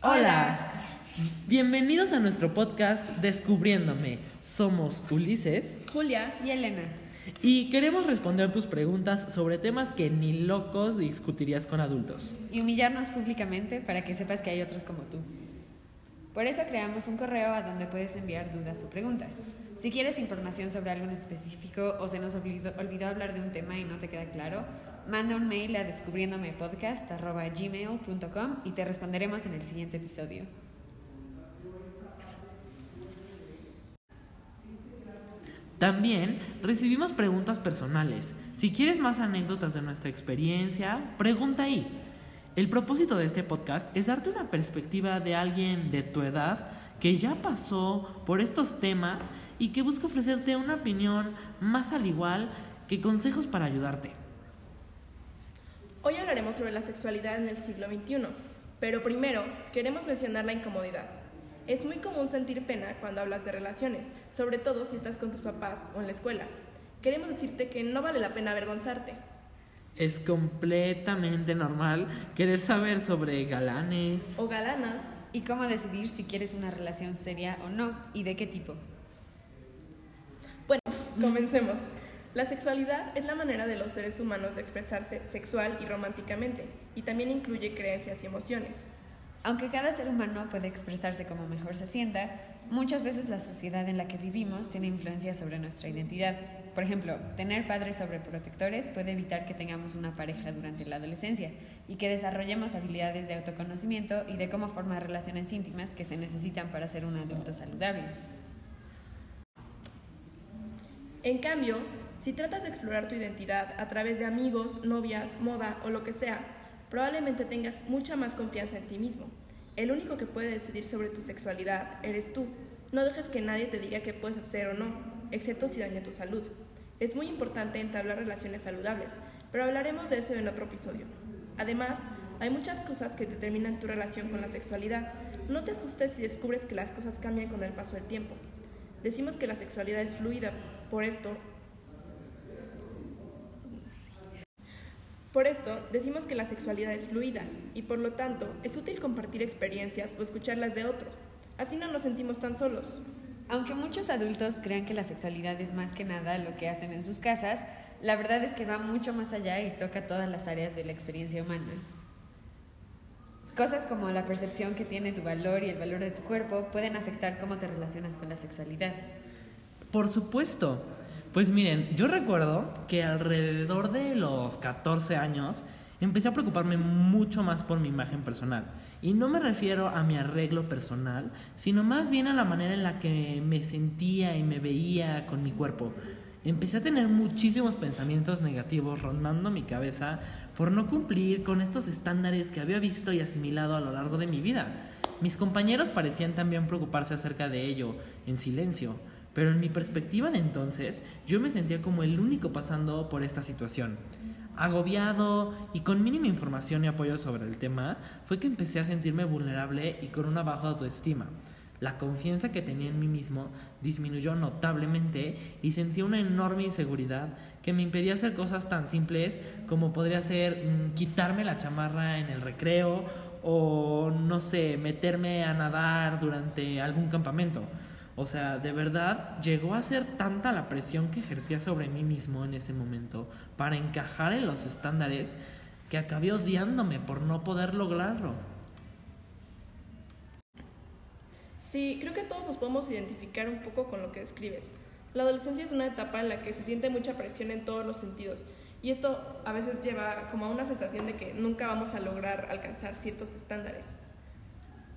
Hola. Bienvenidos a nuestro podcast Descubriéndome. Somos Ulises Julia y Elena. y queremos responder tus preguntas sobre temas que ni locos discutirías con adultos. Y humillarnos públicamente para que sepas que hay otros como tú. Por eso creamos un correo a donde puedes enviar dudas o preguntas. Si quieres información sobre algo en específico o se nos olvidó, olvidó hablar de un tema y no te queda claro, manda un mail a descubriendomepodcast.gmail.com y te responderemos en el siguiente episodio. También recibimos preguntas personales. Si quieres más anécdotas de nuestra experiencia, pregunta ahí. El propósito de este podcast es darte una perspectiva de alguien de tu edad que ya pasó por estos temas y que busca ofrecerte una opinión más al igual que consejos para ayudarte. Hoy hablaremos sobre la sexualidad en el siglo XXI, pero primero queremos mencionar la incomodidad. Es muy común sentir pena cuando hablas de relaciones, sobre todo si estás con tus papás o en la escuela. Queremos decirte que no vale la pena avergonzarte. Es completamente normal querer saber sobre galanes. O galanas, Y cómo decidir si quieres una relación seria o no y de qué tipo. Bueno, comencemos. La sexualidad es la manera de los seres humanos de expresarse sexual y románticamente, y también incluye creencias y emociones. Aunque cada ser humano puede expresarse como mejor se sienta, muchas veces la sociedad en la que vivimos tiene influencia sobre nuestra identidad. Por ejemplo, tener padres sobreprotectores puede evitar que tengamos una pareja durante la adolescencia y que desarrollemos habilidades de autoconocimiento y de cómo formar relaciones íntimas que se necesitan para ser un adulto saludable. En cambio, si tratas de explorar tu identidad a través de amigos, novias, moda o lo que sea, probablemente tengas mucha más confianza en ti mismo. El único que puede decidir sobre tu sexualidad eres tú. No dejes que nadie te diga qué puedes hacer o no, excepto si daña tu salud. Es muy importante entablar relaciones saludables, pero hablaremos de eso en otro episodio. Además, hay muchas cosas que determinan tu relación con la sexualidad. No te asustes si descubres que las cosas cambian con el paso del tiempo. Decimos que la sexualidad es fluida, por esto Por esto, decimos que la sexualidad es fluida y por lo tanto es útil compartir experiencias o escucharlas de otros. Así no nos sentimos tan solos. Aunque muchos adultos crean que la sexualidad es más que nada lo que hacen en sus casas, la verdad es que va mucho más allá y toca todas las áreas de la experiencia humana. Cosas como la percepción que tiene tu valor y el valor de tu cuerpo pueden afectar cómo te relacionas con la sexualidad. Por supuesto. Pues miren, yo recuerdo que alrededor de los 14 años empecé a preocuparme mucho más por mi imagen personal. Y no me refiero a mi arreglo personal, sino más bien a la manera en la que me sentía y me veía con mi cuerpo. Empecé a tener muchísimos pensamientos negativos rondando mi cabeza por no cumplir con estos estándares que había visto y asimilado a lo largo de mi vida. Mis compañeros parecían también preocuparse acerca de ello, en silencio, pero en mi perspectiva de entonces yo me sentía como el único pasando por esta situación. Agobiado y con mínima información y apoyo sobre el tema, fue que empecé a sentirme vulnerable y con una baja autoestima. La confianza que tenía en mí mismo disminuyó notablemente y sentí una enorme inseguridad que me impedía hacer cosas tan simples como podría ser mm, quitarme la chamarra en el recreo o no sé, meterme a nadar durante algún campamento. O sea, de verdad llegó a ser tanta la presión que ejercía sobre mí mismo en ese momento para encajar en los estándares que acabé odiándome por no poder lograrlo. Sí, creo que todos nos podemos identificar un poco con lo que describes. La adolescencia es una etapa en la que se siente mucha presión en todos los sentidos y esto a veces lleva como a una sensación de que nunca vamos a lograr alcanzar ciertos estándares.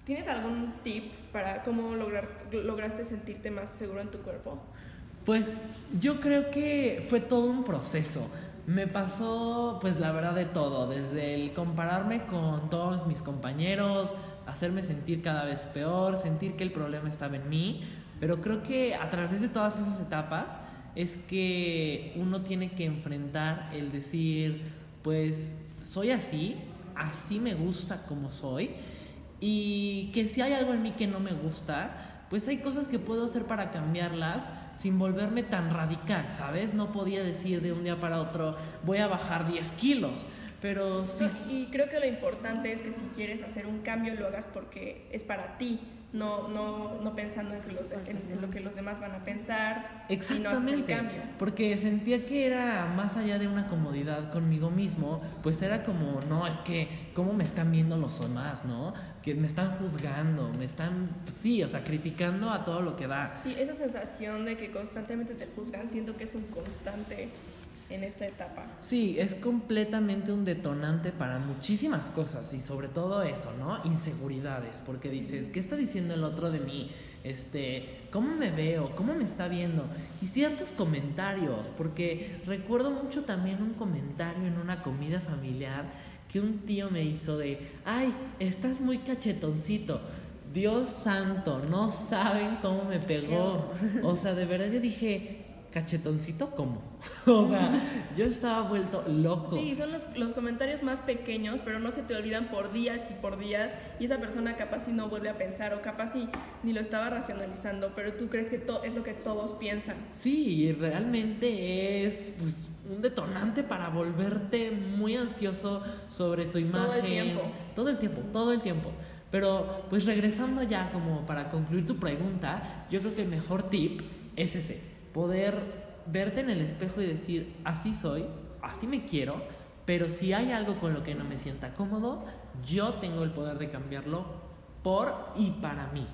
¿Tienes algún tip para cómo lograr, lograste sentirte más seguro en tu cuerpo? Pues yo creo que fue todo un proceso. Me pasó, pues la verdad, de todo, desde el compararme con todos mis compañeros, hacerme sentir cada vez peor, sentir que el problema estaba en mí, pero creo que a través de todas esas etapas es que uno tiene que enfrentar el decir, pues soy así, así me gusta como soy, y que si hay algo en mí que no me gusta, pues hay cosas que puedo hacer para cambiarlas sin volverme tan radical, ¿sabes? No podía decir de un día para otro, voy a bajar 10 kilos, Pero sí. Y creo que lo importante es que si quieres hacer un cambio lo hagas porque es para ti, no, no, no pensando en, que los, en, lo que los demás van a pensar, Exactamente, cambio. porque sentía que era más allá de una comodidad conmigo mismo, pues era como, no, es que, ¿cómo me están viendo los demás, no? Que me están juzgando, me están, sí, o sea, criticando a todo lo que da. Sí, esa sensación de que constantemente te juzgan, siento que es un constante en esta etapa. Sí, es completamente un detonante para muchísimas cosas y sobre todo eso, ¿no? Inseguridades, porque dices, ¿qué está diciendo el otro de mí? Este, ¿cómo me veo? ¿Cómo me está viendo? Y ciertos comentarios, porque recuerdo mucho también un comentario en una comida familiar que un tío me hizo de, ay, estás muy cachetoncito. Dios santo, no saben cómo me pegó. O sea, de verdad yo dije, cachetoncito, ¿cómo? o sea, yo estaba vuelto loco. Sí, son los, los comentarios más pequeños, pero no se te olvidan por días y por días, y esa persona capaz si no vuelve a pensar, o capaz si ni lo estaba racionalizando, pero tú crees que es lo que todos piensan. Sí, realmente es pues, un detonante para volverte muy ansioso sobre tu imagen. Todo el tiempo. Todo el tiempo, todo el tiempo. Pero pues regresando ya como para concluir tu pregunta, yo creo que el mejor tip es ese, poder verte en el espejo y decir, así soy, así me quiero, pero si hay algo con lo que no me sienta cómodo, yo tengo el poder de cambiarlo por y para mí.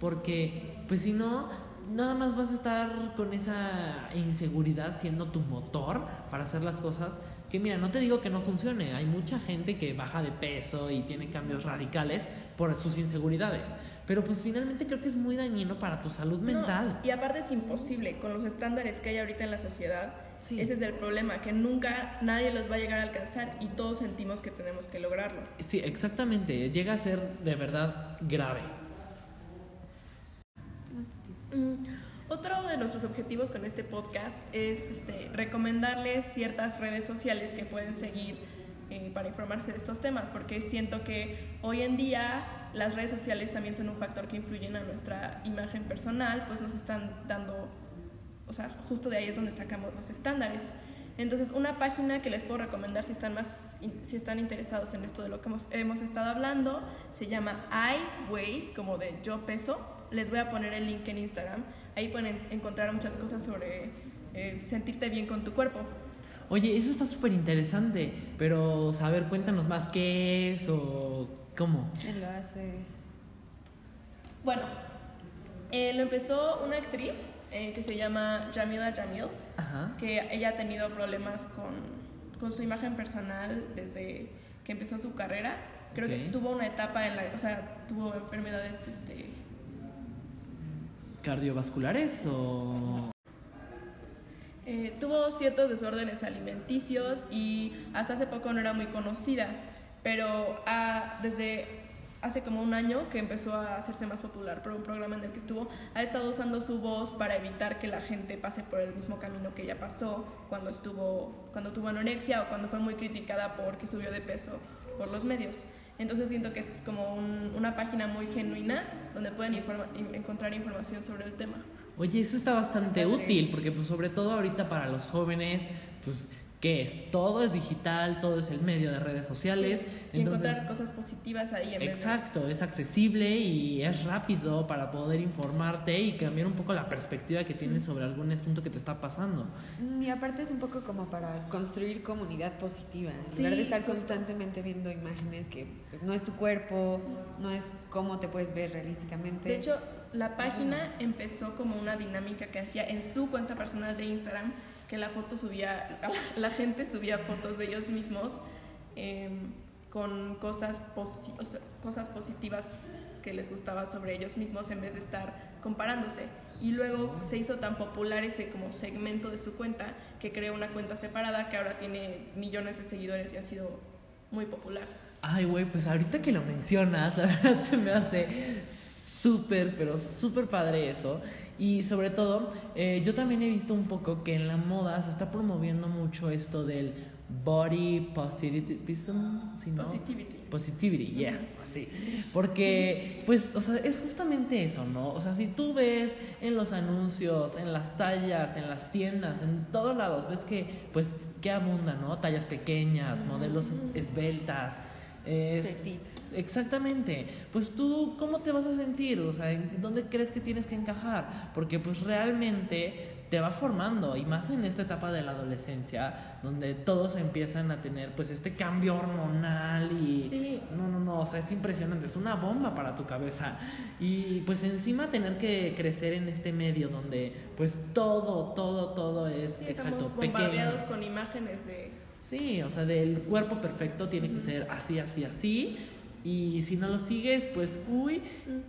Porque, pues si no, nada más vas a estar con esa inseguridad siendo tu motor para hacer las cosas. Que mira, no te digo que no funcione. Hay mucha gente que baja de peso y tiene cambios radicales por sus inseguridades. Pero pues finalmente creo que es muy dañino para tu salud No, mental. y aparte es imposible, con los estándares que hay ahorita en la sociedad, Sí. ese es el problema, que nunca nadie los va a llegar a alcanzar y todos sentimos que tenemos que lograrlo. Sí, exactamente. Llega a ser de verdad grave. Mm, Otro de nuestros objetivos con este podcast es este, recomendarles ciertas redes sociales que pueden seguir eh, para informarse de estos temas, porque siento que hoy en día las redes sociales también son un factor que influyen a nuestra imagen personal, pues nos están dando, o sea, justo de ahí es donde sacamos los estándares. Entonces, una página que les puedo recomendar si están más si están interesados en esto de lo que hemos, hemos estado hablando se llama iWeigh, como de yo peso. Les voy a poner el link en Instagram. Ahí pueden encontrar muchas cosas sobre eh, sentirte bien con tu cuerpo. Oye, eso está súper interesante. Pero, a ver, cuéntanos más qué es o cómo. ¿Quién lo hace? Bueno, eh, lo empezó una actriz eh, que se llama Jamila Jamil. Ajá. que ella ha tenido problemas con, con su imagen personal desde que empezó su carrera. Creo que tuvo una etapa en la, o sea, tuvo enfermedades, este, ¿Cardiovasculares o.? Eh, tuvo ciertos desórdenes alimenticios y hasta hace poco no era muy conocida, pero ha- desde hace como un año que empezó a hacerse más popular por un programa en el que estuvo, ha estado usando su voz para evitar que la gente pase por el mismo camino que ella pasó cuando estuvo cuando tuvo anorexia o cuando fue muy criticada porque subió de peso por los medios. Entonces siento que es como un- una página muy genuina donde pueden informa- in- encontrar información sobre el tema. Oye, eso está bastante Padre. útil, porque pues sobre todo ahorita para los jóvenes, pues, ¿qué es? Todo es digital, todo es el medio de redes sociales. Sí, y entonces, encontrar cosas positivas ahí en vez de- exacto, es accesible y es rápido para poder informarte y cambiar un poco la perspectiva que tienes sobre algún asunto que te está pasando. Mm, Y aparte es un poco como para construir comunidad positiva, en Sí, lugar de estar constantemente viendo imágenes que pues, no es tu cuerpo, no es cómo te puedes ver realísticamente. De hecho, la página empezó como una dinámica que hacía en su cuenta personal de Instagram, que la foto subía, la, gente subía fotos de ellos mismos em, con cosas, posi- o sea, cosas positivas que les gustaba sobre ellos mismos en vez de estar comparándose. Y luego se hizo tan popular ese como segmento de su cuenta que creó una cuenta separada que ahora tiene millones de seguidores y ha sido muy popular. Ay, güey, pues ahorita que lo mencionas, la verdad se me hace súper, pero súper padre eso. Y sobre todo, eh, yo también he visto un poco que en la moda se está promoviendo mucho esto del body positivism, ¿sí, no? Positivity. positivity, yeah, así. Porque, pues, o sea, es justamente eso, ¿no? O sea, si tú ves en los anuncios, en las tallas, en las tiendas, en todos lados, ves que, pues, que abunda, ¿no? Tallas pequeñas, modelos esbeltas. Es, Exactamente. Pues tú, ¿cómo te vas a sentir? O sea, ¿en dónde crees que tienes que encajar? Porque pues realmente te va formando y más en esta etapa de la adolescencia donde todos empiezan a tener pues este cambio hormonal y Sí. no no no o sea es impresionante es una bomba para tu cabeza y pues encima tener que crecer en este medio donde pues todo todo todo es Sí, exacto estamos pequeño bombardeados con imágenes de... Sí, o sea, del cuerpo perfecto tiene que ser así, así, así. Y si no lo sigues, pues, uy.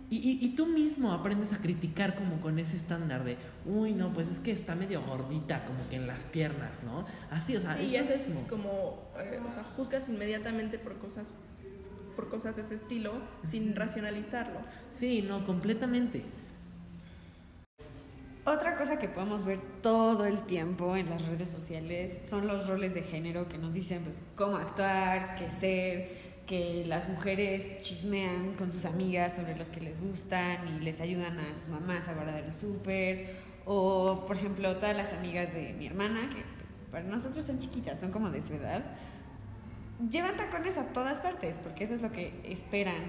Y, y, y tú mismo aprendes a criticar como con ese estándar de, uy, no, pues es que está medio gordita, como que en las piernas, ¿no? Así, o sea, Sí, es y lo eso es mismo. como, eh, o sea, juzgas inmediatamente por cosas, por cosas de ese estilo sin racionalizarlo. Sí, no, completamente. Otra cosa que podemos ver todo el tiempo en las redes sociales son los roles de género que nos dicen pues cómo actuar, qué ser, que las mujeres chismean con sus amigas sobre los que les gustan y les ayudan a sus mamás a guardar el súper. O por ejemplo todas las amigas de mi hermana que pues, para nosotros son chiquitas, son como de su edad, llevan tacones a todas partes porque eso es lo que esperan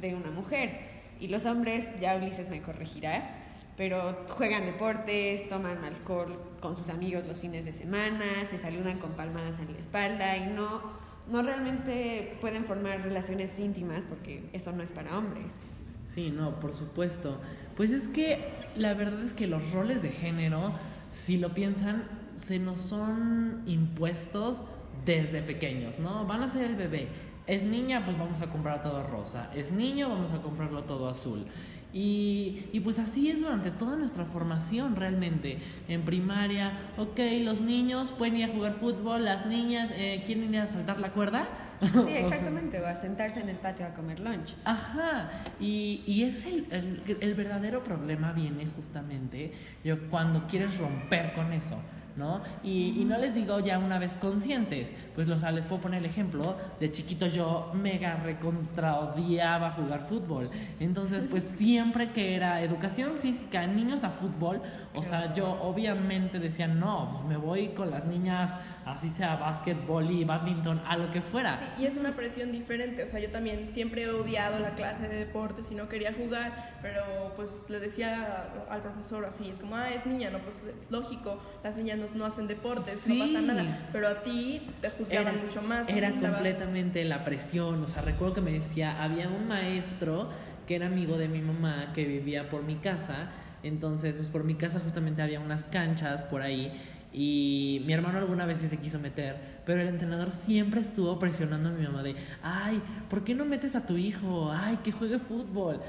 de una mujer. Y los hombres, ya Ulises me corregirá, pero juegan deportes, toman alcohol con sus amigos los fines de semana, se saludan con palmadas en la espalda y no, no realmente pueden formar relaciones íntimas porque eso no es para hombres. Sí, no, por supuesto. Pues es que la verdad es que los roles de género, si lo piensan, se nos son impuestos desde pequeños, ¿no? Van a ser el bebé. Es niña, pues vamos a comprar todo rosa. Es niño, vamos a comprarlo todo azul. Y, y pues así es durante toda nuestra formación realmente. En primaria, ok, los niños pueden ir a jugar fútbol, las niñas eh, quieren ir a saltar la cuerda. Sí, exactamente, o a sentarse en el patio a comer lunch. Ajá, y, y es el, el, el verdadero problema viene justamente yo, cuando quieres romper con eso, ¿no? Y, y no les digo ya una vez conscientes, pues o sea, les puedo poner el ejemplo, de chiquito yo mega recontra odiaba jugar fútbol, entonces pues siempre que era educación física, niños a fútbol, o sea, yo obviamente decía, no, pues me voy con las niñas, así sea básquetbol y badminton, a lo que fuera. Y es una presión diferente. O sea, yo también siempre he odiado la clase de deportes y no quería jugar, pero pues le decía al profesor así, es como, ah, es niña, no, pues es lógico, las niñas no hacen deportes, Sí. no pasa nada. Pero a ti te juzgaban mucho más. Era completamente la presión. O sea, recuerdo que me decía, había un maestro que era amigo de mi mamá que vivía por mi casa. Entonces, pues por mi casa justamente había unas canchas por ahí. Y mi hermano alguna vez sí se quiso meter, pero el entrenador siempre estuvo presionando a mi mamá de, ay, ¿por qué no metes a tu hijo? Ay, que juegue fútbol.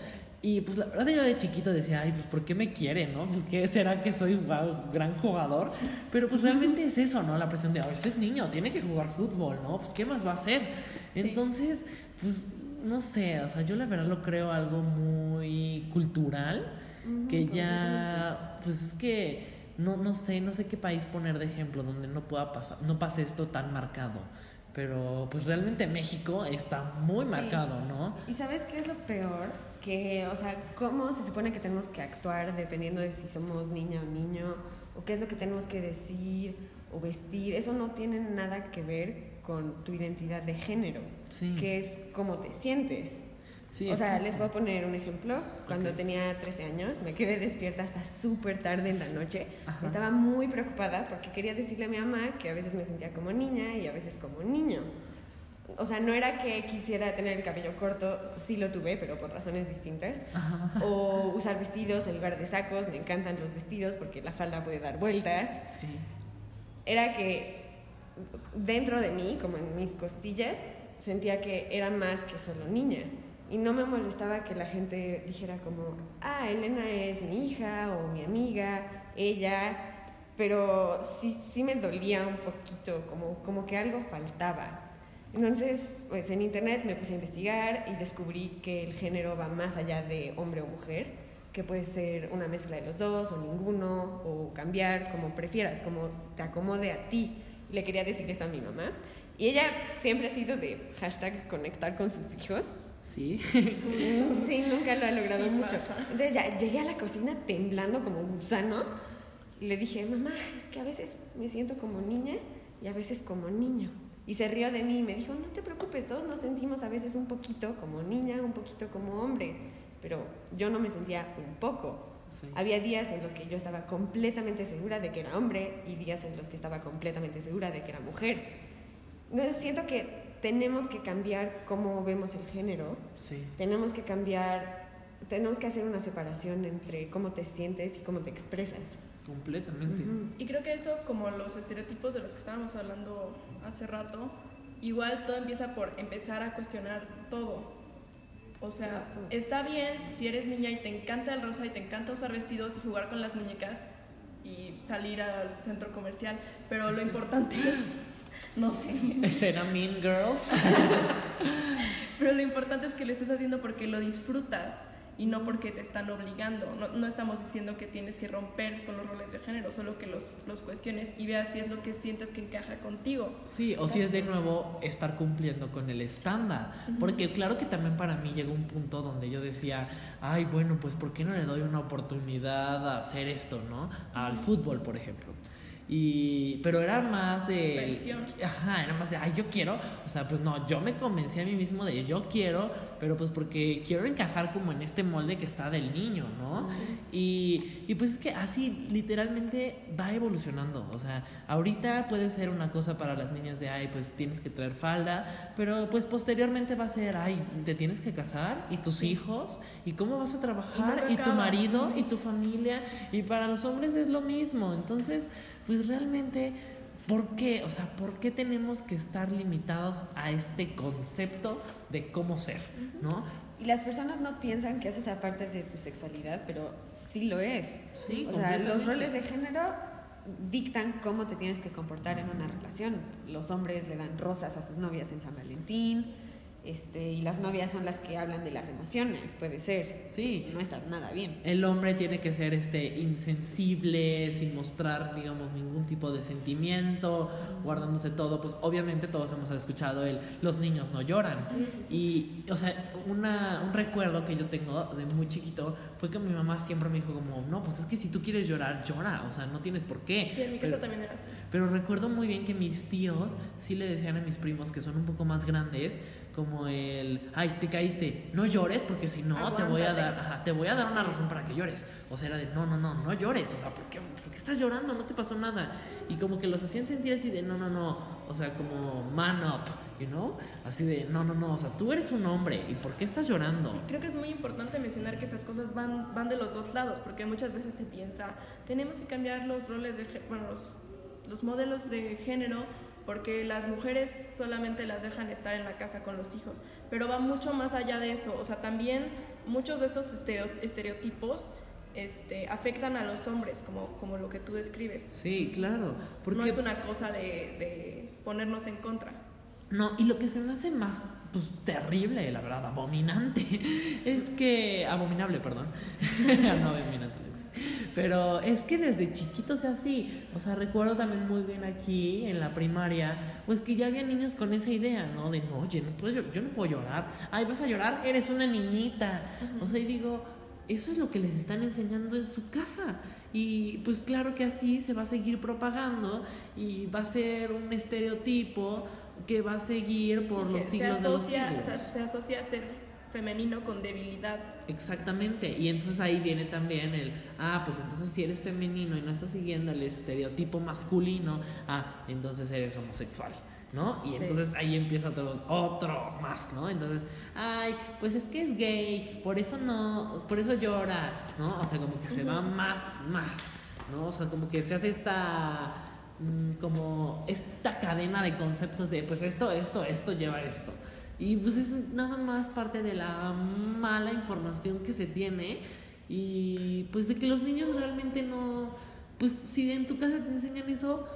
Y pues la verdad yo de chiquito decía, ay, pues ¿por qué me quiere, no? Pues ¿qué será que soy un gran jugador? Pero pues realmente es eso, ¿no? La presión de, ay, este es niño, tiene que jugar fútbol, ¿no? Pues ¿qué más va a hacer? Entonces, pues no sé, o sea, yo la verdad lo creo algo muy cultural, que ya, pues es que no, no sé, no sé qué país poner de ejemplo donde no pueda pasar, no pase esto tan marcado. Pero pues realmente México está muy Sí. marcado, ¿no? ¿Y sabes qué es lo peor? Que, o sea, cómo se supone que tenemos que actuar dependiendo de si somos niña o niño, o qué es lo que tenemos que decir o vestir. Eso no tiene nada que ver con tu identidad de género, Sí. que es cómo te sientes. Sí, o sea, les voy a poner un ejemplo. Cuando tenía 13 años, me quedé despierta hasta súper tarde en la noche. Ajá. Estaba muy preocupada porque quería decirle a mi mamá que a veces me sentía como niña y a veces como niño. O sea, no era que quisiera tener el cabello corto, sí lo tuve, pero por razones distintas. O usar vestidos en lugar de sacos, me encantan los vestidos porque la falda puede dar vueltas. Sí. Era que dentro de mí, como en mis costillas, sentía que era más que solo niña. Y no me molestaba que la gente dijera como, ah, Elena es mi hija o mi amiga, ella, pero sí, sí me dolía un poquito, como, como que algo faltaba. Entonces, pues en internet me puse a investigar y descubrí que el género va más allá de hombre o mujer, que puede ser una mezcla de los dos o ninguno, o cambiar como prefieras, como te acomode a ti. Le quería decir eso a mi mamá Y ella siempre ha sido de hashtag conectar con sus hijos. Sí. Sí, nunca lo ha logrado Sí mucho. pasa. Entonces ya llegué a la cocina temblando como un gusano y le dije, mamá, es que a veces me siento como niña y a veces como niño. Y se rió de mí y me dijo, no te preocupes, todos nos sentimos a veces un poquito como niña, un poquito como hombre, pero yo no me sentía un poco. Sí. Había días en los que yo estaba completamente segura de que era hombre y días en los que estaba completamente segura de que era mujer. Entonces siento que tenemos que cambiar cómo vemos el género, Sí. tenemos que cambiar, tenemos que hacer una separación entre cómo te sientes y cómo te expresas. Completamente. Y creo que eso, como los estereotipos de los que estábamos hablando hace rato, igual todo empieza por empezar a cuestionar todo. O sea, Exacto. está bien si eres niña y te encanta el rosa y te encanta usar vestidos y jugar con las muñecas y salir al centro comercial, pero lo importante, no sé, Escena Mean Girls. pero lo importante es que lo estés haciendo porque lo disfrutas y no porque te están obligando. No, no estamos diciendo que tienes que romper con los roles de género, solo que los, los cuestiones y veas si es lo que sientes que encaja contigo. Sí, o si es de nuevo estar cumpliendo con el estándar. Porque claro que también para mí llegó un punto donde yo decía, ay, bueno, pues ¿por qué no le doy una oportunidad a hacer esto, no? Al fútbol, por ejemplo. Y, pero era más de... Presión. Ajá, era más de, ay, yo quiero. O sea, pues no, yo me convencí a mí mismo de, yo quiero, pero pues porque quiero encajar como en este molde que está del niño, ¿no? Y, y pues es que así literalmente va evolucionando. O sea, ahorita puede ser una cosa para las niñas de, ay, pues tienes que traer falda, pero pues posteriormente va a ser, ay, te tienes que casar y tus hijos, y cómo vas a trabajar, Y tu marido, y tu familia, y para los hombres es lo mismo. Entonces, pues realmente... ¿Por qué? O sea, ¿por qué tenemos que estar limitados a este concepto de cómo ser? ¿No? Y las personas no piensan que eso sea parte de tu sexualidad, pero sí lo es. Sí, O sea, los roles de género dictan cómo te tienes que comportar en una relación. Los hombres le dan rosas a sus novias en San Valentín, este, y las novias son las que hablan de las emociones, puede ser. Sí. No está nada bien. El hombre tiene que ser este insensible, sin mostrar, digamos, ningún tipo de sentimiento, guardándose todo. Pues obviamente todos hemos escuchado el los niños no lloran. Y, o sea, una, un recuerdo que yo tengo de muy chiquito fue que mi mamá siempre me dijo como, no, pues es que si tú quieres llorar, llora. O sea, no tienes por qué. Sí, en mi Pero- casa también era así. Pero recuerdo muy bien que mis tíos sí le decían a mis primos que son un poco más grandes, como el, ay, te caíste, no llores porque si no te voy a dar, ajá, te voy a dar una razón para que llores. O sea, era de, no, no, no, no llores, o sea, ¿por qué, por qué estás llorando? No te pasó nada. Y como que los hacían sentir así de, no, no, no, o sea, como man up, you know? Así de, no, no, no, o sea, tú eres un hombre, ¿y por qué estás llorando? Sí, creo que es muy importante mencionar que estas cosas van, van de los dos lados, porque muchas veces se piensa, tenemos que cambiar los roles de, bueno, los, los modelos de género, porque las mujeres solamente las dejan estar en la casa con los hijos, pero va mucho más allá de eso, o sea, también muchos de estos estereo- estereotipos este, afectan a los hombres, como, como lo que tú describes. Sí, claro, porque No es una cosa de, de ponernos en contra. No, y lo que se me hace más pues, terrible, la verdad, abominante, es que. Abominable, perdón. no abominante. Pero es que desde chiquito sea así. O sea, recuerdo también muy bien aquí en la primaria, pues que ya había niños con esa idea, ¿no? De no, oye, no puedo, yo, yo no puedo llorar. Ay, vas a llorar, eres una niñita. O sea, y digo, eso es lo que les están enseñando en su casa. Y pues claro que así se va a seguir propagando y va a ser un estereotipo que va a seguir por Sí, los siglos de los siglos. se, se asocia ser femenino con debilidad. Exactamente, y entonces ahí viene también el, ah, pues entonces si eres femenino y no estás siguiendo el estereotipo masculino, ah, entonces eres homosexual, ¿no? Y Sí. entonces ahí empieza otro, otro más, ¿no? Entonces, ay, pues es que es gay, por eso no, por eso llora, ¿no? O sea, como que se va más, más, ¿no? O sea, como que se hace esta, mm, como esta cadena de conceptos de, pues esto, esto, esto lleva esto. Y pues es nada más parte de la mala información que se tiene y pues de que los niños realmente no, pues si en tu casa te enseñan eso,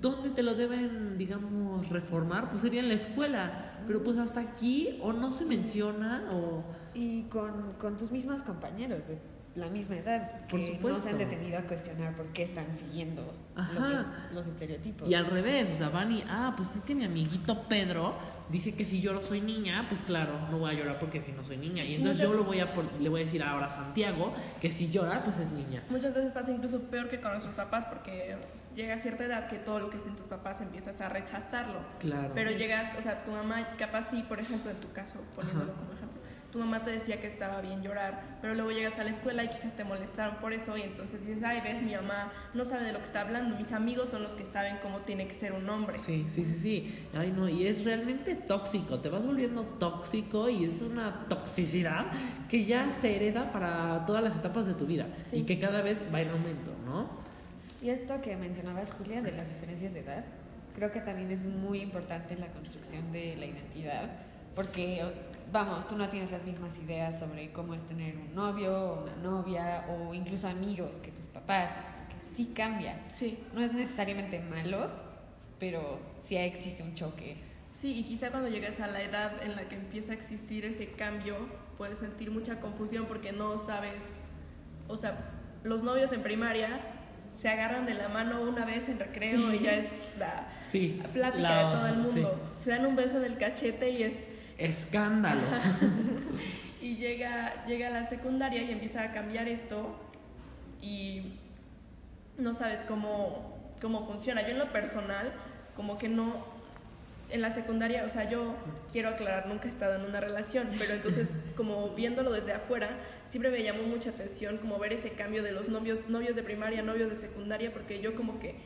¿dónde te lo deben, digamos, reformar? Pues sería en la escuela, pero pues hasta aquí o no se menciona o... Y con, con tus mismos compañeros. eh. la misma edad, Por que no supuesto. se han detenido a cuestionar por qué están siguiendo lo Ajá. que- los estereotipos. Y al revés, o sea, van y, ah, pues es que mi amiguito Pedro dice que si yo soy niña, pues claro, no voy a llorar porque si no soy niña. Sí, y entonces muchas- yo lo voy a le voy a decir ahora a Santiago que si llora, pues es niña. Muchas veces pasa incluso peor que con nuestros papás porque llega a cierta edad que todo lo que dicen tus papás empiezas a rechazarlo. Claro. Pero llegas, o sea, tu mamá, capaz sí, por ejemplo, en tu caso, poniéndolo Ajá. como ejemplo, tu mamá te decía que estaba bien llorar, pero luego llegas a la escuela y quizás te molestaron por eso y entonces dices, ay, ves, mi mamá no sabe de lo que está hablando, mis amigos son los que saben cómo tiene que ser un hombre. Sí, sí, sí, sí. Ay, no, y es realmente tóxico. Te vas volviendo tóxico y es una toxicidad que ya se hereda para todas las etapas de tu vida Sí. y que cada vez va en aumento, ¿no? Y esto que mencionabas, Julia, de las diferencias de edad, creo que también es muy importante en la construcción de la identidad, porque, vamos, tú no tienes las mismas ideas sobre cómo es tener un novio o una novia o incluso amigos que tus papás, que sí cambia. Sí, No es necesariamente malo, pero sí existe un choque. sí, y quizá cuando llegas a la edad en la que empieza a existir ese cambio, puedes sentir mucha confusión porque no sabes, o sea, los novios en primaria se agarran de la mano una vez en recreo y ya es la Sí. plática la- de todo el mundo. Se dan un beso en el cachete y es sí. Escándalo. y llega llega a la secundaria y empieza a cambiar esto y no sabes cómo cómo funciona. Yo en lo personal como que no en la secundaria, o sea, yo quiero aclarar, nunca he estado en una relación, pero entonces como viéndolo desde afuera, siempre me llamó mucha atención como ver ese cambio de los novios novios de primaria, novios de secundaria, porque yo como que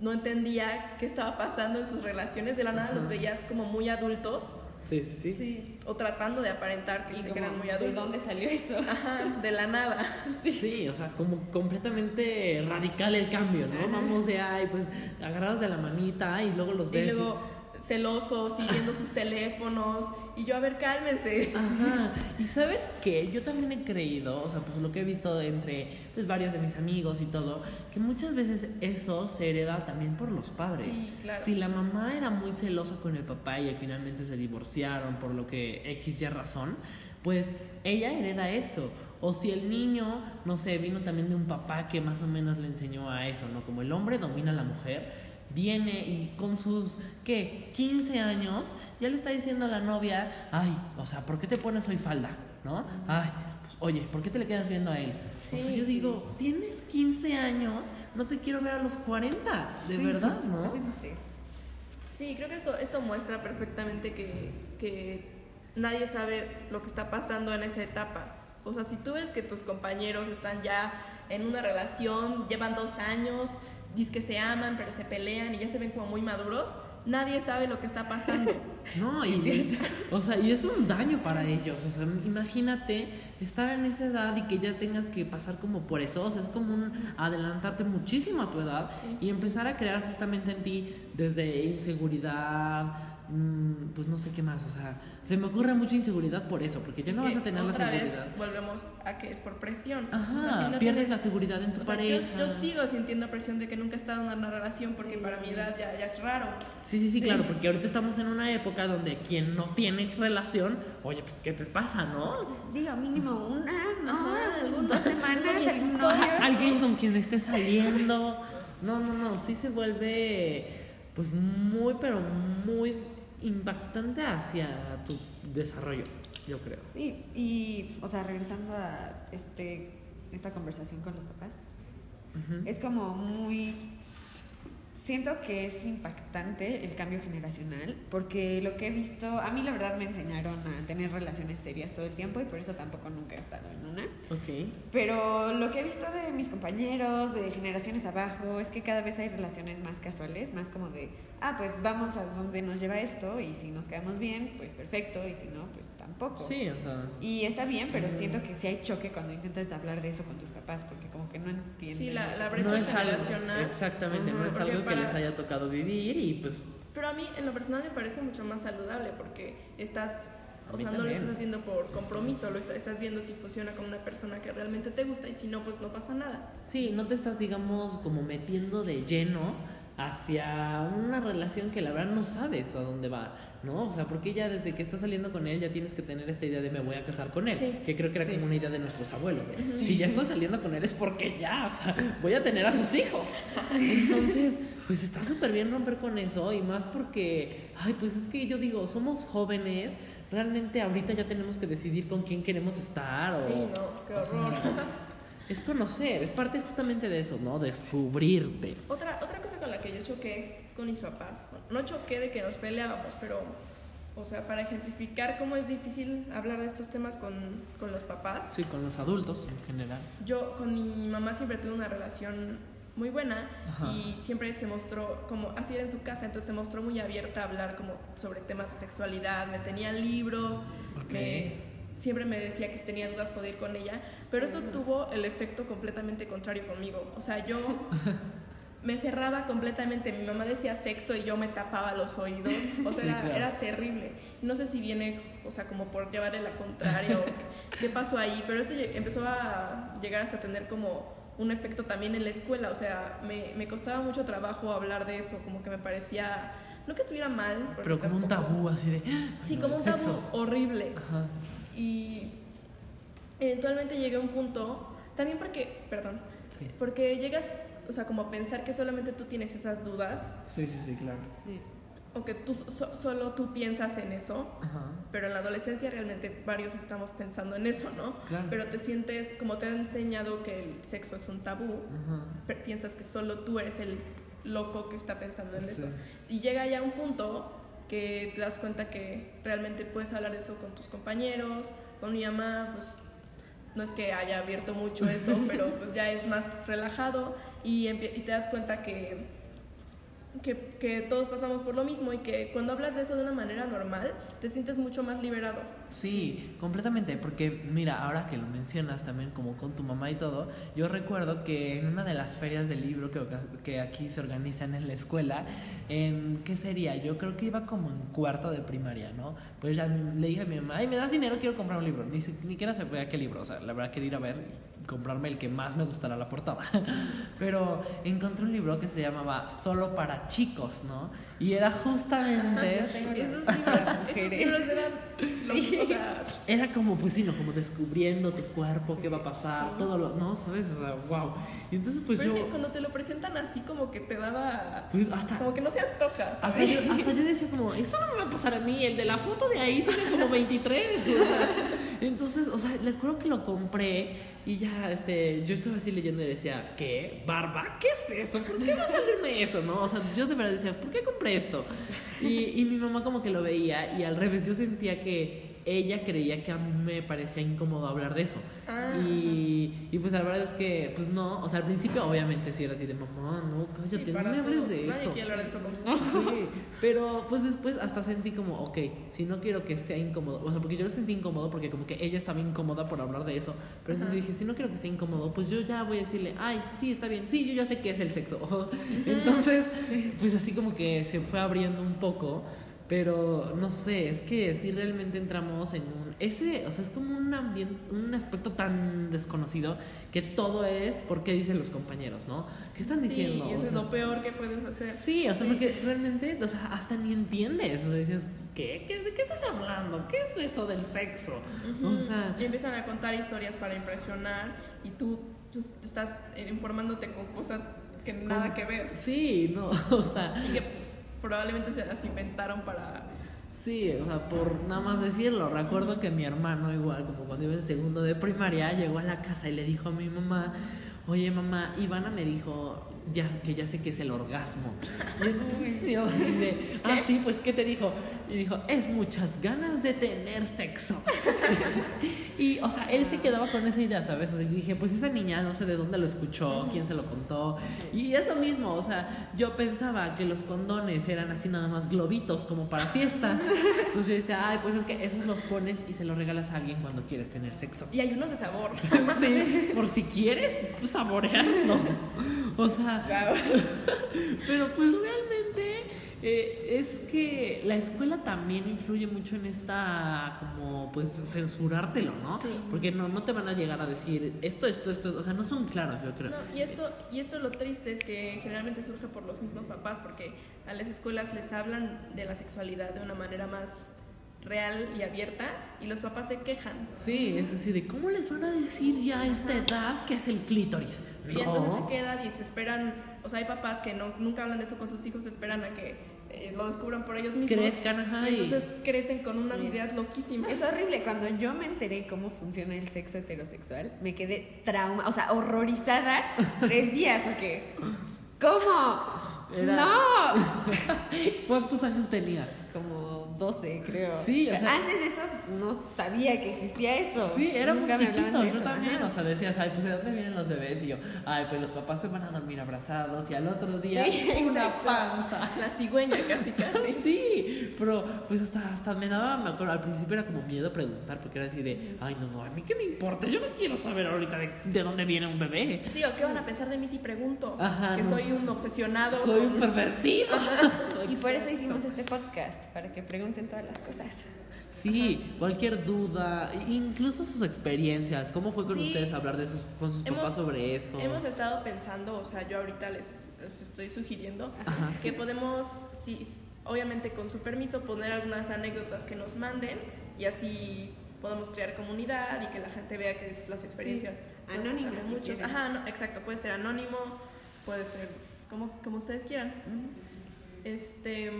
no entendía qué estaba pasando en sus relaciones, de la nada los veías como muy adultos Sí, sí, sí. o tratando de aparentar que Y se como, eran muy ¿de adultos. dónde salió eso? Ajá, de la nada. Sí. o sea, como completamente radical el cambio, ¿no? Vamos de ahí, pues agarrados de la manita y luego los Y ves. luego celosos y viendo sus teléfonos. Y yo, a ver, cálmense. Ajá. Y sabes qué, yo también he creído, o sea, pues lo que he visto entre pues, varios de mis amigos y todo, que muchas veces eso se hereda también por los padres. Sí, claro. Si la mamá era muy celosa con el papá y finalmente se divorciaron por lo que X y razón, pues ella hereda eso. O si el niño, no sé, vino también de un papá que más o menos le enseñó a eso, ¿no? Como el hombre domina a la mujer, viene y con sus, ¿qué? 15 años, ya le está diciendo a la novia, ay, o sea, ¿por qué te pones hoy falda? ¿No? Ay, pues, oye, ¿por qué te le quedas viendo a él? o sea, Sí, yo sí. digo, tienes 15 años, no te quiero ver a los 40, de Sí, verdad, ¿no? Sí, creo que esto, esto muestra perfectamente que, que nadie sabe lo que está pasando en esa etapa. O sea, si tú ves que tus compañeros están ya en una relación, llevan dos años, dicen que se aman, pero se pelean y ya se ven como muy maduros, nadie sabe lo que está pasando. No, y, o sea, y es un daño para ellos. O sea, imagínate estar en esa edad y que ya tengas que pasar como por eso. O sea, es como un adelantarte muchísimo a tu edad y empezar a crear justamente en ti desde inseguridad, pues no sé qué más. O sea, se me ocurre mucha inseguridad por eso, porque ya no vas a tener la seguridad. vez volvemos a que es por presión. Ajá, Así no pierdes tienes- la seguridad en tu o sea, yo, pareja. yo sigo sintiendo presión de que nunca he estado en una relación porque para mi edad ya, ya es raro. Sí, sí, sí, Sí. claro, porque ahorita estamos en una época donde quien no tiene relación, oye, pues, ¿qué te pasa, no? Digo, mínimo una, ¿no? Dos semanas, novio. alguien con quien esté saliendo. No, no, no, sí se vuelve pues muy, pero muy impactante hacia tu desarrollo, yo creo. Sí, y, o sea, regresando a este, esta conversación con los papás, es como muy... Siento que es impactante el cambio generacional, porque lo que he visto, a mí la verdad me enseñaron a tener relaciones serias todo el tiempo y por eso tampoco nunca he estado en una. Ok. Pero lo que he visto de mis compañeros, de generaciones abajo, es que cada vez hay relaciones más casuales, más como de, ah, pues vamos a donde nos lleva esto y si nos quedamos bien, pues perfecto, y si no, pues tampoco. Sí, o sea. Y está bien, pero siento que sí hay choque cuando intentas hablar de eso con tus papás, porque como que no entienden. Sí, la- que la brecha No es algo, generacional. exactamente, no Ajá, es porque algo que para- les haya tocado vivir y pues Pero a mí, en lo personal, me parece mucho más saludable porque estás, A o sea, no lo estás haciendo por compromiso, lo estás, estás viendo si funciona con una persona que realmente te gusta y si no, pues no pasa nada. sí, no te estás, digamos, como metiendo de lleno hacia una relación que la verdad no sabes a dónde va, ¿no? O sea, porque ya desde que estás saliendo con él ya tienes que tener esta idea de me voy a casar con él, Sí. que creo que era Sí. como una idea de nuestros abuelos. de, Si ya estoy saliendo con él es porque ya, o sea, voy a tener a sus hijos. Entonces, pues está súper bien romper con eso y más porque, ay, pues es que yo digo, somos jóvenes, realmente ahorita ya tenemos que decidir con quién queremos estar o... Sí, no, qué o sea, horror. es conocer, es parte justamente de eso, ¿no? Descubrirte. Otra, otra cosa con la que yo choqué con mis papás, no choqué de que nos peleábamos, pero, o sea, para ejemplificar cómo es difícil hablar de estos temas con, con los papás, Sí, con los adultos en general. yo con mi mamá siempre tuve una relación muy buena Ajá. y siempre se mostró como así era en su casa entonces se mostró muy abierta a hablar como sobre temas de sexualidad me tenía libros Ok. me- siempre me decía que si tenía dudas podía ir con ella pero eso tuvo el efecto completamente contrario conmigo o sea yo me cerraba completamente mi mamá decía sexo y yo me tapaba los oídos o sea Sí, era, claro. era terrible no sé si viene o sea como por llevarle la contraria o qué pasó ahí pero eso empezó a llegar hasta tener como un efecto también en la escuela, o sea, me, me costaba mucho trabajo hablar de eso, como que me parecía, no que estuviera mal, Pero como un tabú así de... Sí, no, como un tabú horrible. Ajá. Y eventualmente llegué a un punto, también porque, perdón, Sí. porque llegas, o sea, como pensar que solamente tú tienes esas dudas, sí, sí, sí, claro. o que tú, so- solo tú piensas en eso, Ajá. pero en la adolescencia realmente varios estamos pensando en eso, ¿no? Claro. Pero te sientes, como te han enseñado que el sexo es un tabú, piensas que solo tú eres el loco que está pensando en Sí. eso. Y llega ya un punto que te das cuenta que realmente puedes hablar de eso con tus compañeros, con mi mamá, pues no es que haya abierto mucho eso, pero pues ya es más relajado y, y te das cuenta que, que, que todos pasamos por lo mismo y que cuando hablas de eso de una manera normal, te sientes mucho más liberado. Sí, completamente, porque mira, ahora que lo mencionas también como con tu mamá y todo, yo recuerdo que en una de las ferias del libro que, que aquí se organizan en la escuela, en, ¿qué sería? Yo creo que iba como en cuarto de primaria, ¿no? Pues ya le dije a mi mamá, ay, me das dinero, quiero comprar un libro. Ni, si- ni siquiera se veía qué libro, o sea, la verdad quería ir a ver comprarme el que más me gustara la portada. Pero encontré un libro que se llamaba Solo para chicos, ¿no? Y era justamente... Esos mujeres. o sea, Era como, pues sí, ¿no? Como descubriendo tu cuerpo, qué va a pasar, todo lo. No, ¿sabes? O sea, wow. Y entonces, pues pero es yo. que cuando te lo presentan así como que te daba... Pues hasta. Como que no se antoja. Hasta yo, hasta yo decía como, eso no me va a pasar a mí, el de la foto de ahí tiene como 23. o sea. entonces, o sea, le acuerdo que lo compré y ya, este, yo estaba así leyendo y decía, ¿qué? ¿Barba? ¿Qué es eso? ¿Por qué va a salirme eso? ¿No? O sea, yo de verdad decía, ¿por qué compré esto? Y, y mi mamá como que lo veía y al revés yo sentía que ella creía que a mí me parecía incómodo hablar de eso. Ah. y, y pues la verdad es que, pues no, o sea, al principio obviamente sí era así de, mamá, no, cállate, Sí, no me hables de Nadie eso. quiere hablar de eso con sus Sí, pero pues después hasta sentí como, ok, si no quiero que sea incómodo, o sea, porque yo lo sentí incómodo porque como que ella estaba incómoda por hablar de eso, pero entonces yo dije, si no quiero que sea incómodo, pues yo ya voy a decirle, ay, sí, está bien, sí, yo ya sé qué es el sexo. Entonces, pues así como que se fue abriendo un poco, pero no sé, es que si realmente entramos en un, ese, o sea, es como un ambiente, un aspecto tan desconocido que todo es porque dicen los compañeros, ¿no? ¿Qué están diciendo? Sí, O eso es lo peor que puedes hacer. Sí, o sea, porque realmente, o sea, hasta ni entiendes. O sea, dices, ¿qué? ¿Qué? ¿De qué estás hablando? ¿Qué es eso del sexo? O sea, Y empiezan a contar historias para impresionar y tú pues, estás eh, informándote con cosas que nada con- que ver Sí, no, o sea, y que probablemente se las inventaron para... sí, o sea, por nada más decirlo. Recuerdo que mi hermano, igual, como cuando iba en segundo de primaria, llegó a la casa y le dijo a mi mamá, oye, mamá, Ivana me dijo ya que ya sé que es el orgasmo. Y entonces mi mamá así de, ah, sí, pues, ¿qué te dijo? Y dijo, es muchas ganas de tener sexo. Y, o sea, él se quedaba con esa idea, ¿sabes? O sea, y dije, pues esa niña no sé de dónde lo escuchó, quién se lo contó. Y es lo mismo, o sea, yo pensaba que los condones eran así nada más globitos como para fiesta. Entonces yo decía, ay, pues es que esos los pones y se los regalas a alguien cuando quieres tener sexo. Y hay unos de sabor. Sí, por si quieres, saborearlo. O sea, Pero pues realmente Eh, es que la escuela también influye mucho en esta, como, pues, censurártelo, ¿no? Sí. Porque no, no te van a llegar a decir esto, esto, esto, o sea, no son claros, yo creo. No, y esto, y esto lo triste es que generalmente surge por los mismos papás, porque a las escuelas les hablan de la sexualidad de una manera más real y abierta, y los papás se quejan. Sí, es así de, ¿cómo les van a decir ya a esta edad que es el clítoris? Y entonces se quedan y se esperan, o sea, hay papás que no, nunca hablan de eso con sus hijos, esperan a que eh, lo descubran por ellos mismos. Crezcan, ajá, y y- entonces crecen con unas ideas loquísimas. Es horrible. Cuando yo me enteré cómo funciona el sexo heterosexual, me quedé trauma, o sea, horrorizada tres días, porque. ¿Cómo? Era- ¡No! ¿Cuántos años tenías? Como 12, creo. Sí, o sea- Antes de eso, no sabía que existía eso. Sí, éramos chiquitos, yo también, ajá. o sea, decías, ay, pues ¿de dónde vienen los bebés? Y yo, ay, pues los papás se van a dormir abrazados y al otro día Sí, una exacto. panza. La cigüeña casi casi. Sí, pero pues hasta, hasta me daba, me acuerdo, al principio era como miedo preguntar, porque era así de, ay, no, no, a mí qué me importa, yo no quiero saber ahorita de, de dónde viene un bebé. Sí, o qué van a pensar de mí si pregunto Ajá, que no. soy un obsesionado. Soy un pervertido. Y por eso hicimos este podcast, para que pregunten todas las cosas. Sí, cualquier duda, incluso sus experiencias, ¿cómo fue con Sí. ustedes hablar de sus, con sus Hemos- papás sobre eso? Hemos estado pensando, o sea, yo ahorita les, les estoy sugiriendo Ajá. que podemos, sí, obviamente con su permiso, poner algunas anécdotas que nos manden y así podemos crear comunidad y que la gente vea que las experiencias no anónimas, si muchos. quieren. Ajá, no, exacto, puede ser anónimo, puede ser como, como ustedes quieran. Este,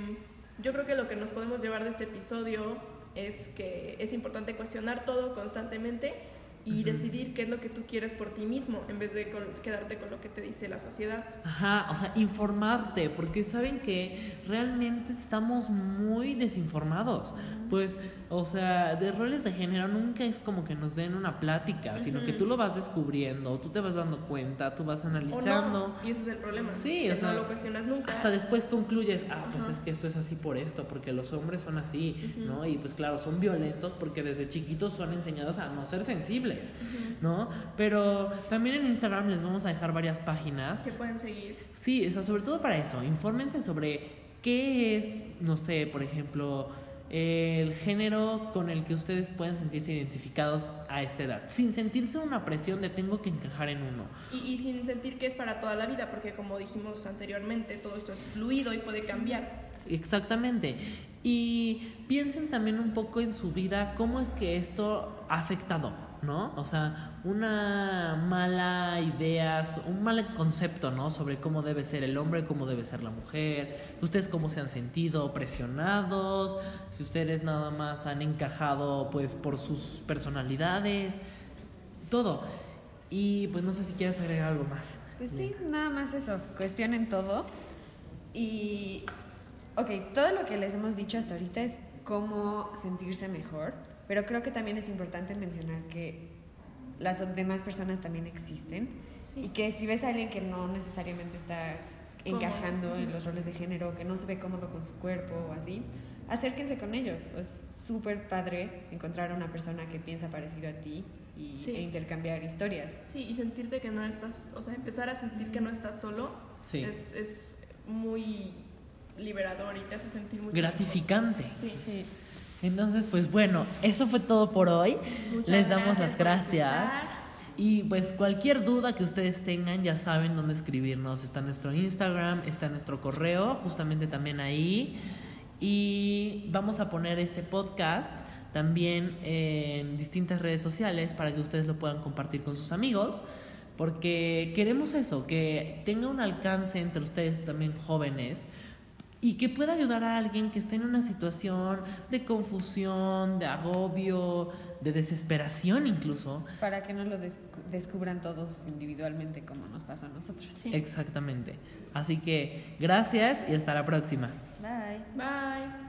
yo creo que lo que nos podemos llevar de este episodio es que es importante cuestionar todo constantemente y decidir qué es lo que tú quieres por ti mismo en vez de con- quedarte con lo que te dice la sociedad. Ajá, o sea, informarte, porque saben que realmente estamos muy desinformados. Pues, o sea, de roles de género nunca es como que nos den una plática, sino que tú lo vas descubriendo, tú te vas dando cuenta, tú vas analizando. no, y ese es el problema. Sí, que o sea, no lo cuestionas nunca. Hasta después concluyes, ah, pues es que esto es así por esto, porque los hombres son así, ¿no? Y pues claro, son violentos porque desde chiquitos son enseñados a no ser sensibles, ¿no? Pero también en Instagram les vamos a dejar varias páginas que pueden seguir. Sí, o sea, sobre todo para eso, infórmense sobre qué es, no sé, por ejemplo, el género con el que ustedes pueden sentirse identificados a esta edad, sin sentirse una presión de tengo que encajar en uno. Y, y sin sentir que es para toda la vida, porque como dijimos anteriormente, todo esto es fluido y puede cambiar. Exactamente. Y piensen también un poco en su vida, cómo es que esto ha afectado, ¿no? O sea, una mala idea, un mal concepto, ¿no? Sobre cómo debe ser el hombre, cómo debe ser la mujer, ustedes cómo se han sentido presionados, si ustedes nada más han encajado pues por sus personalidades, todo. Y pues no sé si quieres agregar algo más. Pues sí, nada más eso. Cuestionen todo. Y. Ok, todo lo que les hemos dicho hasta ahorita es cómo sentirse mejor. Pero creo que también es importante mencionar que las demás personas también existen. Sí. Y que si ves a alguien que no necesariamente está encajando en los roles de género, que no se ve cómodo con su cuerpo o así, acérquense con ellos. Es súper padre encontrar a una persona que piensa parecido a ti y, Sí. e intercambiar historias. Sí, y sentirte que no estás, o sea, empezar a sentir que no estás solo Sí. es, es muy liberador y te hace sentir muy Gratificante. Sí. Sí. Entonces, pues bueno, eso fue todo por hoy. Muchas Les damos las gracias. Y pues cualquier duda que ustedes tengan, ya saben dónde escribirnos. Está nuestro Instagram, está nuestro correo, justamente también ahí. Y vamos a poner este podcast también en distintas redes sociales para que ustedes lo puedan compartir con sus amigos. Porque queremos eso, que tenga un alcance entre ustedes también jóvenes y que pueda ayudar a alguien que esté en una situación de confusión, de agobio, de desesperación incluso. Para que no lo descu- descubran todos individualmente como nos pasó a nosotros. Sí. Exactamente. Así que gracias y hasta la próxima. Bye. Bye.